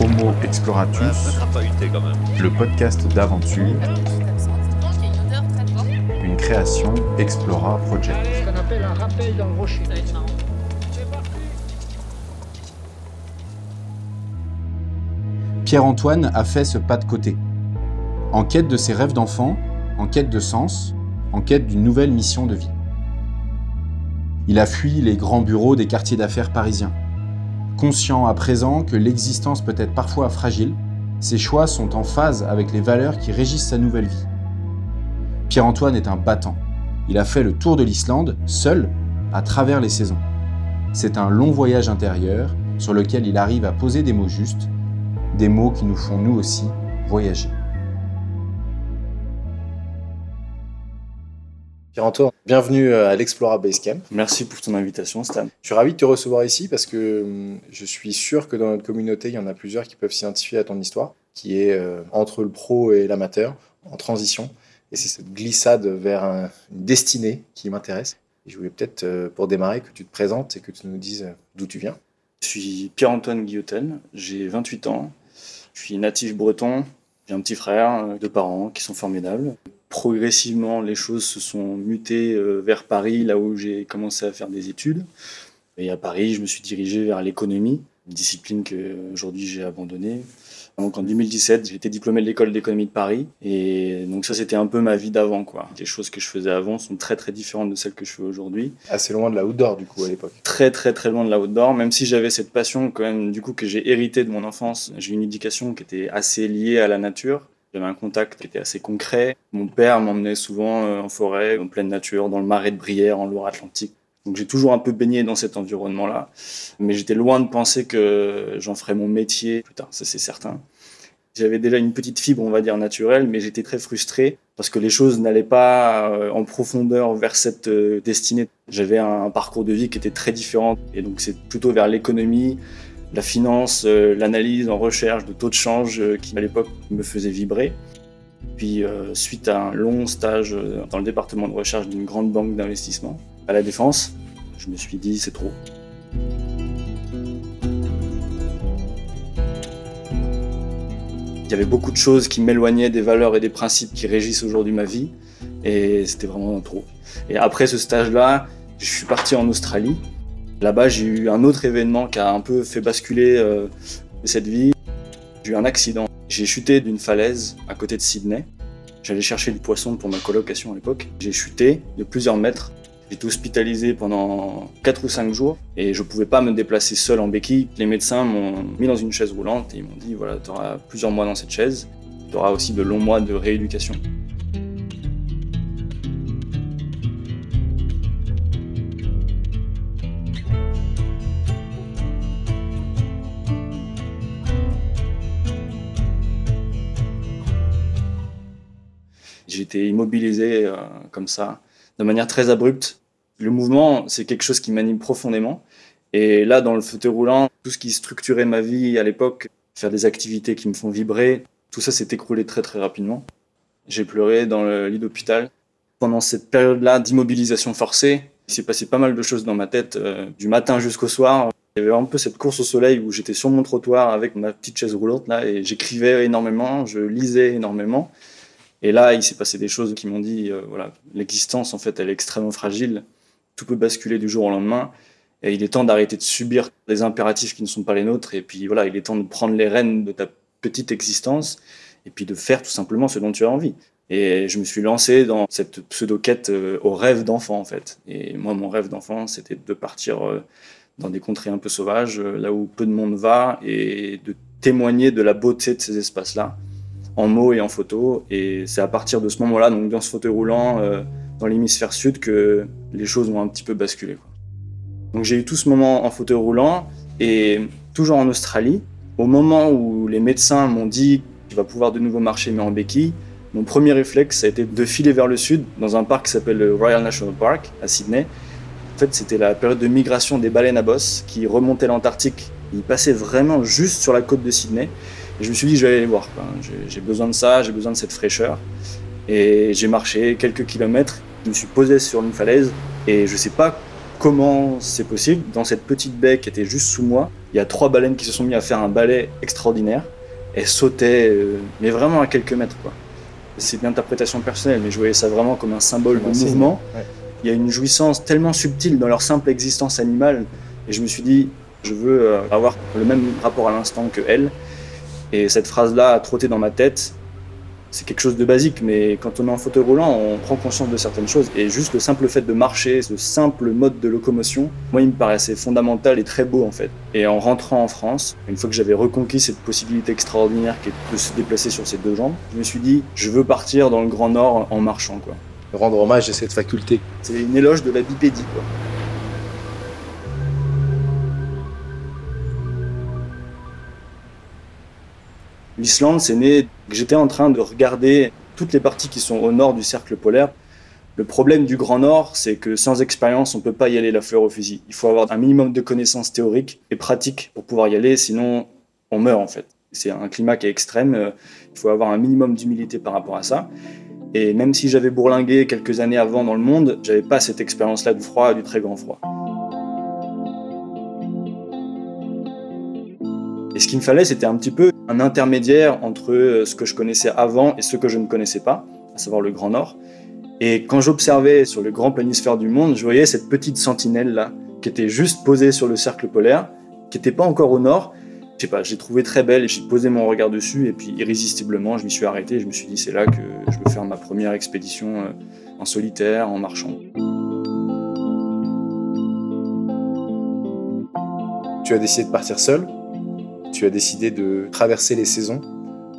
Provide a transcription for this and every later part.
Homo Exploratus, le podcast d'aventure, une création Explora Project. Pierre-Antoine a fait ce pas de côté. En quête de ses rêves d'enfant, en quête de sens, en quête d'une nouvelle mission de vie. Il a fui les grands bureaux des quartiers d'affaires parisiens. Conscient à présent que l'existence peut être parfois fragile, ses choix sont en phase avec les valeurs qui régissent sa nouvelle vie. Pierre-Antoine est un battant. Il a fait le tour de l'Islande, seul, à travers les saisons. C'est un long voyage intérieur sur lequel il arrive à poser des mots justes, des mots qui nous font nous aussi voyager. Pierre-Antoine, bienvenue à l'Explora Basecamp. Merci pour ton invitation, Stan. Je suis ravi de te recevoir ici parce que hum, je suis sûr que dans notre communauté, il y en a plusieurs qui peuvent s'identifier à ton histoire, qui est euh, entre le pro et l'amateur, en transition. Et c'est cette glissade vers un- une destinée qui m'intéresse. Je voulais peut-être, euh, pour démarrer, que tu te présentes et que tu nous dises euh, d'où tu viens. Je suis Pierre-Antoine Guillotel, j'ai 28 ans, je suis natif breton, j'ai un petit frère, euh, deux parents qui sont formidables. Progressivement, les choses se sont mutées euh, vers Paris, là où j'ai commencé à faire des études. Et à Paris, je me suis dirigé vers l'économie, une discipline que aujourd'hui j'ai abandonnée. Donc en 2017, j'ai été diplômé de l'école d'économie de Paris. Et donc ça, c'était un peu ma vie d'avant. quoi. Les choses que je faisais avant sont très très différentes de celles que je fais aujourd'hui. Assez loin de la outdoor, du coup, à l'époque. très très très loin de l'outdoor, même si j'avais cette passion quand même du coup que j'ai hérité de mon enfance. J'ai une éducation qui était assez liée à la nature. J'avais un contact qui était assez concret. Mon père m'emmenait souvent euh, en forêt, en pleine nature, dans le marais de Brière, en Loire-Atlantique. Donc j'ai toujours un peu baigné dans cet environnement-là. Mais j'étais loin de penser que j'en ferais mon métier plus tard, ça c'est certain. J'avais déjà une petite fibre, on va dire, naturelle, mais j'étais très frustré parce que les choses n'allaient pas euh, en profondeur vers cette euh, destinée. J'avais un parcours de vie qui était très différent et donc c'est plutôt vers l'économie, la finance, euh, l'analyse en recherche de taux de change euh, qui à l'époque me faisait vibrer. Puis euh, suite à un long stage dans le département de recherche d'une grande banque d'investissement à la Défense, je me suis dit c'est trop. Il y avait beaucoup de choses qui m'éloignaient des valeurs et des principes qui régissent aujourd'hui ma vie et c'était vraiment trop. Et après ce stage-là, je suis parti en Australie. Là-bas, j'ai eu un autre événement qui a un peu fait basculer euh, cette vie. J'ai eu un accident. J'ai chuté d'une falaise à côté de Sydney. J'allais chercher du poisson pour ma colocation à l'époque. J'ai chuté de plusieurs mètres. J'ai été hospitalisé pendant 4 ou 5 jours et je pouvais pas me déplacer seul en béquille. Les médecins m'ont mis dans une chaise roulante et ils m'ont dit voilà, tu auras plusieurs mois dans cette chaise. Tu auras aussi de longs mois de rééducation. Été immobilisé euh, comme ça, de manière très abrupte. Le mouvement, c'est quelque chose qui m'anime profondément. Et là, dans le fauteuil roulant, tout ce qui structurait ma vie à l'époque, faire des activités qui me font vibrer, tout ça s'est écroulé très très rapidement. J'ai pleuré dans le lit d'hôpital. Pendant cette période-là d'immobilisation forcée, il s'est passé pas mal de choses dans ma tête, euh, du matin jusqu'au soir. Il y avait un peu cette course au soleil où j'étais sur mon trottoir avec ma petite chaise roulante là et j'écrivais énormément, je lisais énormément. Et là, il s'est passé des choses qui m'ont dit, euh, voilà, l'existence en fait, elle est extrêmement fragile. Tout peut basculer du jour au lendemain. Et il est temps d'arrêter de subir des impératifs qui ne sont pas les nôtres. Et puis voilà, il est temps de prendre les rênes de ta petite existence et puis de faire tout simplement ce dont tu as envie. Et je me suis lancé dans cette pseudo-quête euh, au rêve d'enfant en fait. Et moi, mon rêve d'enfant, c'était de partir euh, dans des contrées un peu sauvages, là où peu de monde va, et de témoigner de la beauté de ces espaces-là, en mots et en photos. Et c'est à partir de ce moment-là, donc dans ce fauteuil roulant, euh, dans l'hémisphère sud, que les choses ont un petit peu basculé. Donc j'ai eu tout ce moment en fauteuil roulant, et toujours en Australie, au moment où les médecins m'ont dit tu vas pouvoir de nouveau marcher mais en béquille, mon premier réflexe, a été de filer vers le sud, dans un parc qui s'appelle le Royal National Park, à Sydney. En fait, c'était la période de migration des baleines à bosse qui remontaient l'Antarctique. Ils passaient vraiment juste sur la côte de Sydney. Et je me suis dit, je vais aller les voir. J'ai- besoin de ça, j'ai besoin de cette fraîcheur. Et j'ai marché quelques kilomètres. Je me suis posé sur une falaise et je sais pas comment c'est possible. Dans cette petite baie qui était juste sous moi, il y a trois baleines qui se sont mis à faire un balai extraordinaire. Elles sautaient, euh, mais vraiment à quelques mètres. quoi. C'est une interprétation personnelle, mais je voyais ça vraiment comme un symbole de mouvement. ouais. Il y a une jouissance tellement subtile dans leur simple existence animale. Et je me suis dit, je veux euh, avoir le même rapport à l'instant que elles. Et cette phrase-là a trotté dans ma tête. C'est quelque chose de basique, mais quand on est en fauteuil roulant, on prend conscience de certaines choses. Et juste le simple fait de marcher, ce simple mode de locomotion, moi, il me paraissait fondamental et très beau en fait. Et en rentrant en France, une fois que j'avais reconquis cette possibilité extraordinaire qui est de se déplacer sur ses deux jambes, je me suis dit, je veux partir dans le Grand Nord en marchant. quoi. Rendre hommage à cette faculté. C'est une éloge de la bipédie. Quoi. L'Islande, c'est né. J'étais en train de regarder toutes les parties qui sont au nord du cercle polaire. Le problème du Grand Nord, c'est que sans expérience, on ne peut pas y aller la fleur au fusil. Il faut avoir un minimum de connaissances théoriques et pratiques pour pouvoir y aller, sinon on meurt en fait. C'est un climat qui est extrême, euh, il faut avoir un minimum d'humilité par rapport à ça. Et même si j'avais bourlingué quelques années avant dans le monde, j'avais pas cette expérience-là du froid, du très grand froid. Et ce qu'il me fallait, c'était un petit peu un intermédiaire entre euh, ce que je connaissais avant et ce que je ne connaissais pas, à savoir le Grand Nord. Et quand j'observais sur le grand planisphère du monde, je voyais cette petite sentinelle là, qui était juste posée sur le cercle polaire, qui n'était pas encore au nord. Je sais pas, j'ai trouvé très belle et j'ai posé mon regard dessus et puis irrésistiblement, je m'y suis arrêté. Et je me suis dit, c'est là que je veux faire ma première expédition euh, en solitaire, en marchant. Tu as décidé de partir seul? Tu as décidé de traverser les saisons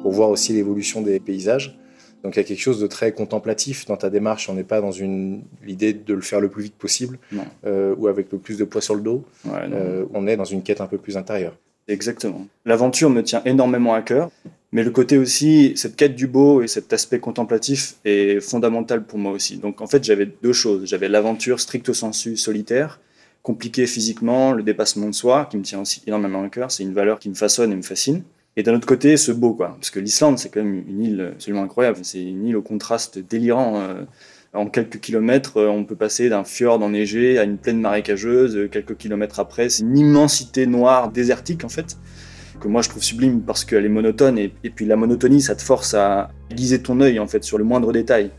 pour voir aussi l'évolution des paysages. Donc il y a quelque chose de très contemplatif dans ta démarche. On n'est pas dans une l'idée de le faire le plus vite possible euh, ou avec le plus de poids sur le dos. Ouais. Euh, on est dans une quête un peu plus intérieure. Exactement. L'aventure me tient énormément à cœur, mais le côté aussi, cette quête du beau et cet aspect contemplatif est fondamental pour moi aussi. Donc en fait, j'avais deux choses. J'avais l'aventure stricto sensu solitaire, compliquée physiquement, le dépassement de soi, qui me tient aussi énormément à cœur. C'est une valeur qui me façonne et me fascine. Et d'un autre côté, ce beau, quoi. Parce que l'Islande, c'est quand même une île absolument incroyable. C'est une île au contraste délirant. euh, En quelques kilomètres, euh, on peut passer d'un fjord enneigé à une plaine marécageuse. Euh, Quelques kilomètres après, c'est une immensité noire, désertique en fait, que moi je trouve sublime parce qu'elle est monotone. Et, et puis la monotonie, ça te force à aiguiser ton œil en fait sur le moindre détail.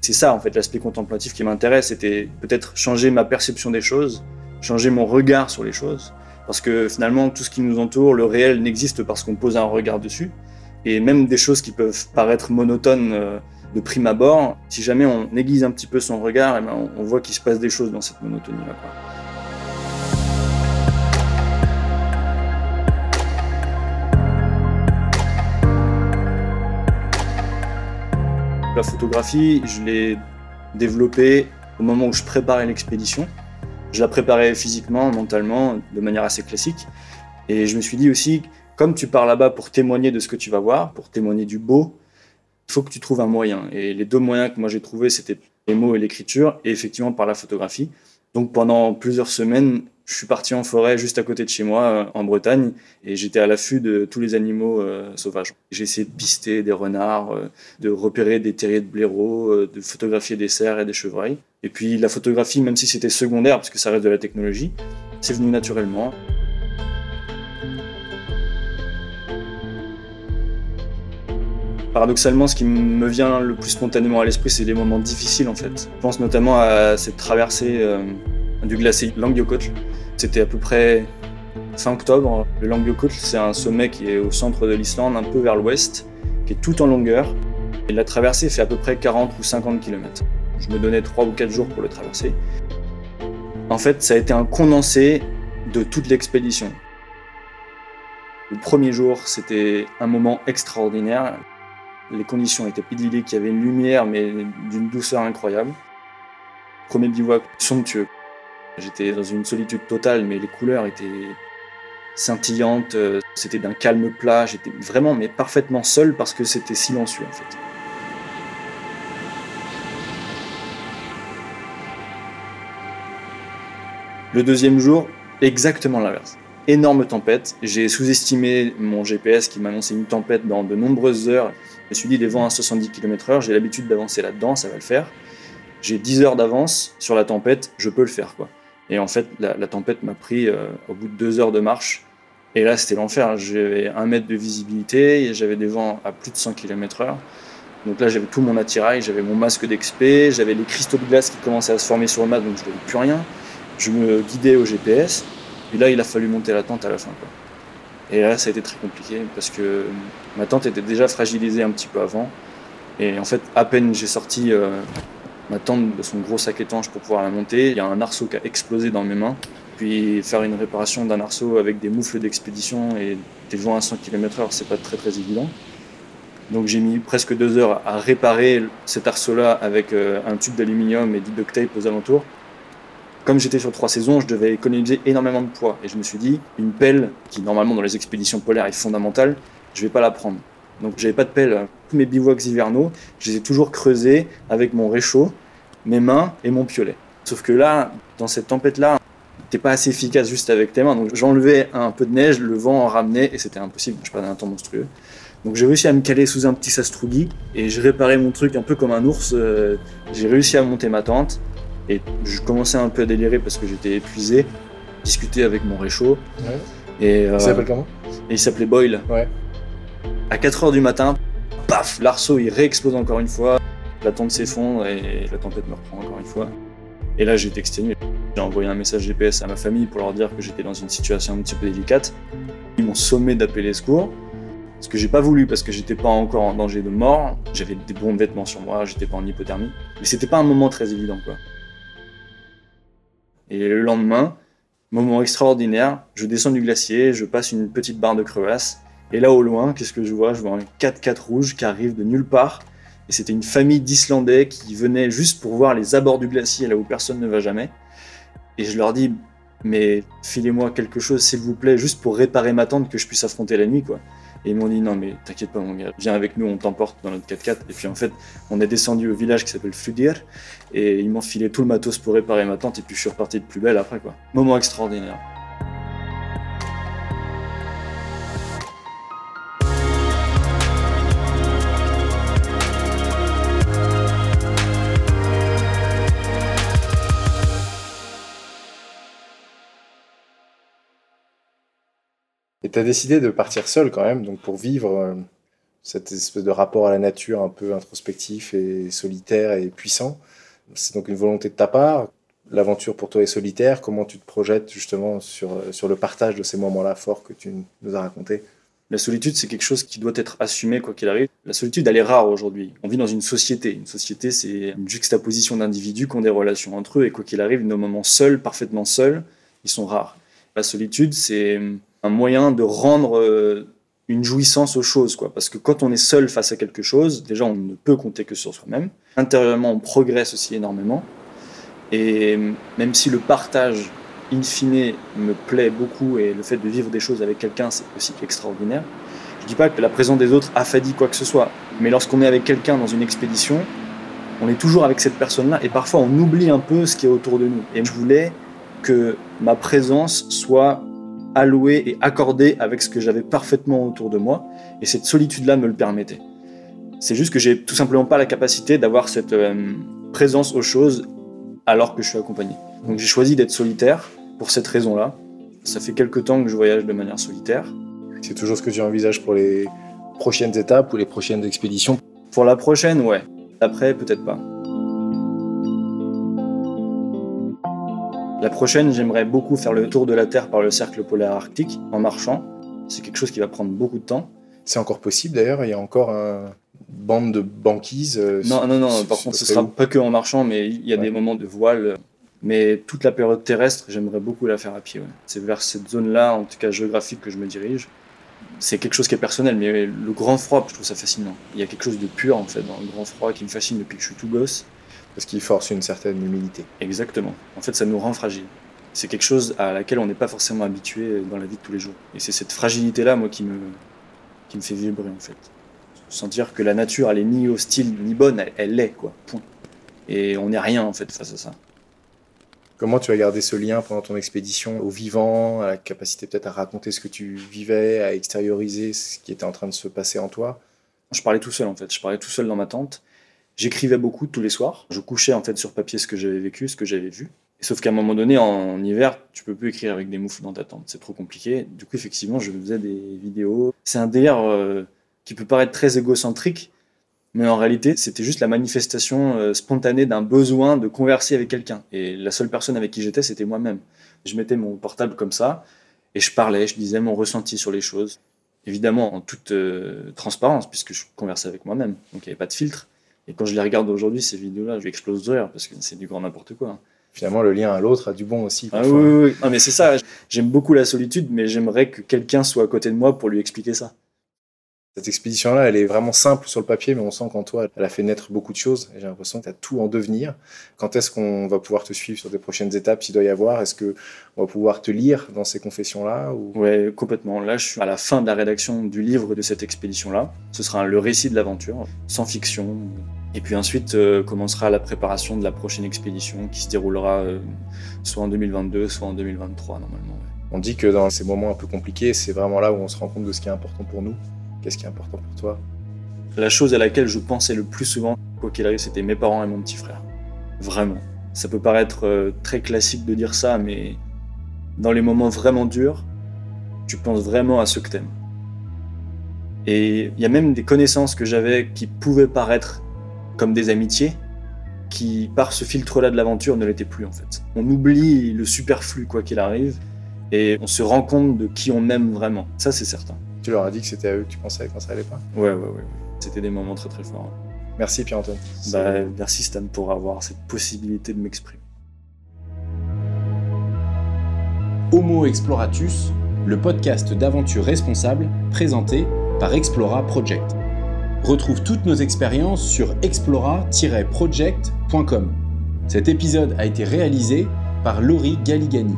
C'est ça en fait l'aspect contemplatif qui m'intéresse. C'était peut-être changer ma perception des choses, changer mon regard sur les choses. Parce que finalement, tout ce qui nous entoure, le réel n'existe parce qu'on pose un regard dessus. Et même des choses qui peuvent paraître monotones euh, de prime abord, si jamais on aiguise un petit peu son regard, eh ben, on, voit qu'il se passe des choses dans cette monotonie-là. La photographie, je l'ai développée au moment où je préparais l'expédition. Je la préparais physiquement, mentalement, de manière assez classique. Et je me suis dit aussi, comme tu pars là-bas pour témoigner de ce que tu vas voir, pour témoigner du beau, il faut que tu trouves un moyen. Et les deux moyens que moi j'ai trouvés, c'était les mots et l'écriture, et effectivement par la photographie. Donc pendant plusieurs semaines, je suis parti en forêt juste à côté de chez moi, euh, en Bretagne, et j'étais à l'affût de tous les animaux euh, sauvages. J'ai essayé de pister des renards, euh, de repérer des terriers de blaireaux, de photographier des cerfs et des chevreuils. Et puis la photographie, même si c'était secondaire, parce que ça reste de la technologie, c'est venu naturellement. Paradoxalement, ce qui me vient le plus spontanément à l'esprit, c'est les moments difficiles en fait. Je pense notamment à cette traversée euh, du glacier Langiokotl. C'était à peu près fin octobre. Le Langiokotl, c'est un sommet qui est au centre de l'Islande, un peu vers l'ouest, qui est tout en longueur. Et la traversée fait à peu près 40 ou 50 km. Je me donnais 3 ou 4 jours pour le traverser. En fait, ça a été un condensé de toute l'expédition. Le premier jour, c'était un moment extraordinaire. Les conditions étaient idylliques, il y avait une lumière, mais d'une douceur incroyable. Premier bivouac somptueux. J'étais dans une solitude totale, mais les couleurs étaient scintillantes. euh, C'était d'un calme plat. J'étais vraiment, mais parfaitement seul parce que c'était silencieux en fait. Le deuxième jour, exactement l'inverse. Énorme tempête. J'ai sous-estimé mon GPS qui m'annonçait une tempête dans de nombreuses heures. Je me suis dit des vents à 70 km/h, j'ai l'habitude d'avancer là-dedans, ça va le faire. J'ai 10 heures d'avance sur la tempête, je peux le faire quoi. Et en fait, la, tempête m'a pris euh, au bout de deux heures de marche. Et là, c'était l'enfer. J'avais un mètre de visibilité, j'avais des vents à plus de 100 km/h. Donc là, j'avais tout mon attirail, j'avais mon masque d'expé, j'avais les cristaux de glace qui commençaient à se former sur le mat, donc je ne voyais plus rien. Je me guidais au GPS. Et là, il a fallu monter la tente à la fin. Et là, ça a été très compliqué parce que ma tente était déjà fragilisée un petit peu avant. Et en fait, à peine j'ai sorti euh, ma tente de son gros sac étanche pour pouvoir la monter, il y a un arceau qui a explosé dans mes mains. Puis faire une réparation d'un arceau avec des moufles d'expédition et des vents à 100 km/h, c'est pas très très évident. Donc j'ai mis presque deux heures à réparer cet arceau-là avec euh, un tube d'aluminium et du duct tape aux alentours comme j'étais sur trois saisons, je devais économiser énormément de poids. Et je me suis dit, une pelle, qui normalement dans les expéditions polaires est fondamentale, je vais pas la prendre. Donc j'avais pas de pelle. Tous mes bivouacs hivernaux, je les ai toujours creusés avec mon réchaud, mes mains et mon piolet. Sauf que là, dans cette tempête-là, t'es pas assez efficace juste avec tes mains. Donc j'enlevais un peu de neige, le vent en ramenait et c'était impossible. Je perdais un temps monstrueux. Donc j'ai réussi à me caler sous un petit sastrugi et je réparais mon truc un peu comme un ours. Euh, j'ai réussi à monter ma tente. Et je commençais un peu à délirer parce que j'étais épuisé. Discuter avec mon réchaud. Ouais. Et, euh, Il s'appelle comment? et il s'appelait Boyle. Ouais. À 4h du matin, paf, l'arceau il réexplose encore une fois. La tente s'effondre et la tempête me reprend encore une fois. Et là j'étais exténué. J'ai envoyé un message GPS à ma famille pour leur dire que j'étais dans une situation un petit peu délicate. Ils m'ont sommé d'appeler les secours. Ce que j'ai pas voulu parce que j'étais pas encore en danger de mort. J'avais des bons vêtements sur moi, j'étais pas en hypothermie. Mais c'était pas un moment très évident quoi. Et le lendemain, moment extraordinaire, je descends du glacier, je passe une petite barre de crevasse. Et là au loin, qu'est-ce que je vois? Je vois un 4x4 rouge qui arrive de nulle part. Et c'était une famille d'Islandais qui venait juste pour voir les abords du glacier, là où personne ne va jamais. Et je leur dis, mais filez-moi quelque chose, s'il vous plaît, juste pour réparer ma tente, que je puisse affronter la nuit, quoi. Et ils m'ont dit, non, mais t'inquiète pas, mon gars, viens avec nous, on t'emporte dans notre 4x4. Et puis en fait, on est descendu au village qui s'appelle Fludir, et ils m'ont filé tout le matos pour réparer ma tente, et puis je suis reparti de plus belle après, quoi. Moment extraordinaire. Et tu as décidé de partir seul quand même, donc pour vivre euh, cette espèce de rapport à la nature un peu introspectif et solitaire et puissant. C'est donc une volonté de ta part. L'aventure pour toi est solitaire. Comment tu te projettes justement sur, euh, sur le partage de ces moments-là forts que tu nous as racontés? La solitude, c'est quelque chose qui doit être assumé quoi qu'il arrive. La solitude, elle est rare aujourd'hui. On vit dans une société. Une société, c'est une juxtaposition d'individus qui ont des relations entre eux, et quoi qu'il arrive, nos moments seuls, parfaitement seuls, ils sont rares. La solitude, c'est un moyen de rendre euh, une jouissance aux choses, quoi. Parce que quand on est seul face à quelque chose, déjà, on ne peut compter que sur soi-même. Intérieurement, on progresse aussi énormément. Et même si le partage, in fine, me plaît beaucoup et le fait de vivre des choses avec quelqu'un, c'est aussi extraordinaire. Je dis pas que la présence des autres affadit quoi que ce soit, mais lorsqu'on est avec quelqu'un dans une expédition, on est toujours avec cette personne-là et parfois on oublie un peu ce qui est autour de nous. Et je voulais que ma présence soit allouée et accordée avec ce que j'avais parfaitement autour de moi, et cette solitude-là me le permettait. C'est juste que j'ai tout simplement pas la capacité d'avoir cette euh, présence aux choses alors que je suis accompagné. Donc j'ai choisi d'être solitaire pour cette raison-là. Ça fait quelques temps que je voyage de manière solitaire. C'est toujours ce que tu envisages pour les prochaines étapes ou les prochaines expéditions? Pour la prochaine, ouais. Après, peut-être pas. La prochaine, j'aimerais beaucoup faire le tour de la Terre par le cercle polaire arctique en marchant. C'est quelque chose qui va prendre beaucoup de temps. C'est encore possible d'ailleurs, il y a encore une bande de banquises. euh, Non, non, non, par contre, ce sera pas que en marchant, mais il y a Ouais. des moments de voile. Mais toute la période terrestre, j'aimerais beaucoup la faire à pied. ouais. C'est vers cette zone-là, en tout cas géographique, que je me dirige. C'est quelque chose qui est personnel, mais le grand froid, je trouve ça fascinant. Il y a quelque chose de pur, en fait, dans le grand froid qui me fascine depuis que je suis tout gosse. Parce qu'il force une certaine humilité. Exactement. En fait, ça nous rend fragiles. C'est quelque chose à laquelle on n'est pas forcément habitué dans la vie de tous les jours. Et c'est cette fragilité-là, moi, qui me, qui me fait vibrer, en fait. Sentir que la nature, elle est ni hostile ni bonne, elle, elle l'est, quoi. Point. Et on n'est rien, en fait, face à ça. Comment tu as gardé ce lien pendant ton expédition au vivant, à la capacité peut-être à raconter ce que tu vivais, à extérioriser ce qui était en train de se passer en toi? Je parlais tout seul, en fait. Je parlais tout seul dans ma tente. J'écrivais beaucoup tous les soirs. Je couchais, en fait, sur papier ce que j'avais vécu, ce que j'avais vu. Sauf qu'à un moment donné, en hiver, tu peux plus écrire avec des moufles dans ta tente. C'est trop compliqué. Du coup, effectivement, je faisais des vidéos. C'est un délire euh, qui peut paraître très égocentrique, mais en réalité, c'était juste la manifestation euh, spontanée d'un besoin de converser avec quelqu'un. Et la seule personne avec qui j'étais, c'était moi-même. Je mettais mon portable comme ça, et je parlais, je disais mon ressenti sur les choses. Évidemment, en toute euh, transparence, puisque je conversais avec moi-même. Donc, il n'y avait pas de filtre. Et quand je les regarde aujourd'hui, ces vidéos-là, je explose de rire, parce que c'est du grand n'importe quoi. Finalement, le lien à l'autre a du bon aussi. Ah oui, oui, oui. Non, mais c'est ça. J'aime beaucoup la solitude, mais j'aimerais que quelqu'un soit à côté de moi pour lui expliquer ça. Cette expédition-là, elle est vraiment simple sur le papier, mais on sent qu'en toi, elle a fait naître beaucoup de choses. J'ai l'impression que tu as tout en devenir. Quand est-ce qu'on va pouvoir te suivre sur des prochaines étapes, s'il doit y avoir? Est-ce qu'on va pouvoir te lire dans ces confessions-là ou... Ouais, complètement. Là, je suis à la fin de la rédaction du livre de cette expédition-là. Ce sera le récit de l'aventure, sans fiction. Et puis ensuite euh, commencera la préparation de la prochaine expédition qui se déroulera euh, soit en 2022, soit en 2023 normalement. On dit que dans ces moments un peu compliqués, c'est vraiment là où on se rend compte de ce qui est important pour nous. Qu'est-ce qui est important pour toi? La chose à laquelle je pensais le plus souvent, quoi qu'il arrive, c'était mes parents et mon petit frère. Vraiment. Ça peut paraître euh, très classique de dire ça, mais dans les moments vraiment durs, tu penses vraiment à ceux que t'aimes. Et il y a même des connaissances que j'avais qui pouvaient paraître comme des amitiés, qui par ce filtre-là de l'aventure ne l'étaient plus en fait. On oublie le superflu quoi qu'il arrive, et on se rend compte de qui on aime vraiment. Ça c'est certain. Tu leur as dit que c'était à eux que tu pensais quand ça allait pas Ouais, ouais, ouais. C'était des moments très très forts. Merci Pierre-Antoine. Bah, merci Stan pour avoir cette possibilité de m'exprimer. Homo Exploratus, le podcast d'aventure responsable présenté par Explora Project. Retrouve toutes nos expériences sur explora-project.com. Cet épisode a été réalisé par Laurie Galigani.